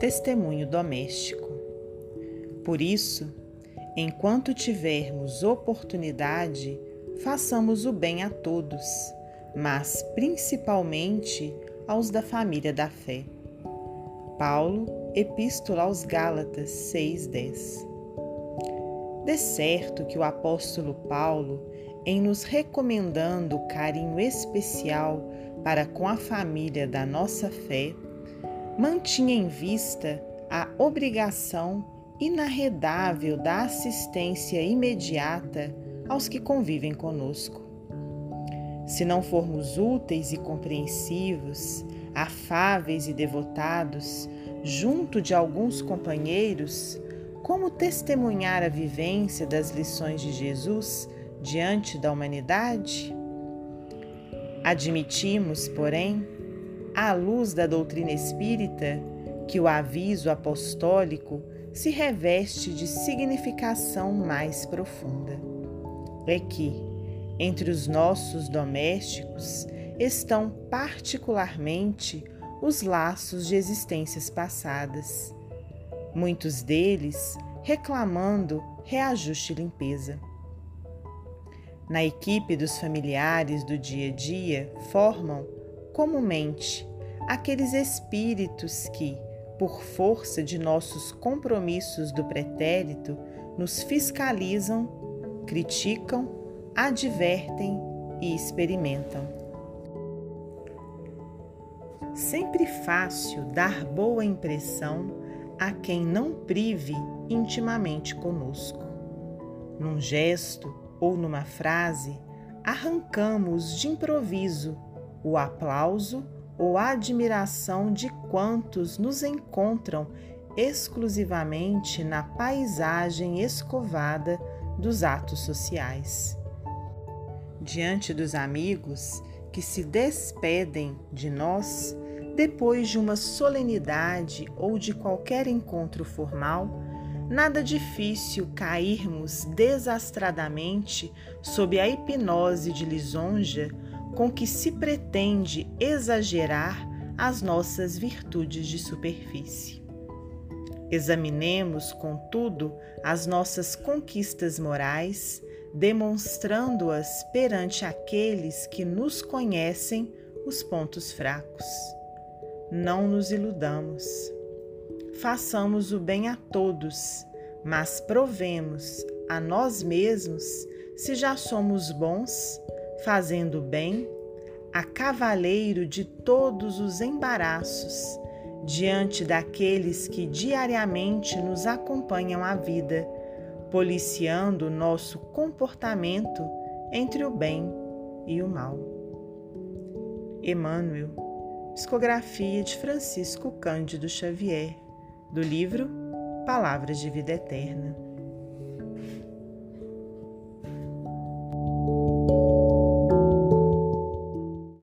testemunho doméstico. Por isso, enquanto tivermos oportunidade, façamos o bem a todos, mas principalmente aos da família da fé. Paulo, Epístola aos Gálatas 6:10. De certo que o apóstolo Paulo, em nos recomendando carinho especial para com a família da nossa fé, mantinha em vista a obrigação inarredável da assistência imediata aos que convivem conosco. Se não formos úteis e compreensivos, afáveis e devotados, junto de alguns companheiros, como testemunhar a vivência das lições de Jesus diante da humanidade? Admitimos, porém, à luz da doutrina espírita, que o aviso apostólico se reveste de significação mais profunda. É que, entre os nossos domésticos, estão particularmente os laços de existências passadas, muitos deles reclamando reajuste e limpeza. Na equipe dos familiares do dia a dia formam, comumente, aqueles espíritos que, por força de nossos compromissos do pretérito, nos fiscalizam, criticam, advertem e experimentam. Sempre fácil dar boa impressão a quem não prive intimamente conosco. Num gesto ou numa frase, arrancamos de improviso o aplauso ou admiração de quantos nos encontram exclusivamente na paisagem escovada dos atos sociais. Diante dos amigos que se despedem de nós depois de uma solenidade ou de qualquer encontro formal, nada difícil cairmos desastradamente sob a hipnose de lisonja com que se pretende exagerar as nossas virtudes de superfície. Examinemos, contudo, as nossas conquistas morais, demonstrando-as perante aqueles que nos conhecem os pontos fracos. Não nos iludamos. Façamos o bem a todos, mas provemos a nós mesmos se já somos bons fazendo bem, a cavaleiro de todos os embaraços, diante daqueles que diariamente nos acompanham a vida, policiando nosso comportamento entre o bem e o mal. Emmanuel, psicografia de Francisco Cândido Xavier, do livro Palavras de Vida Eterna.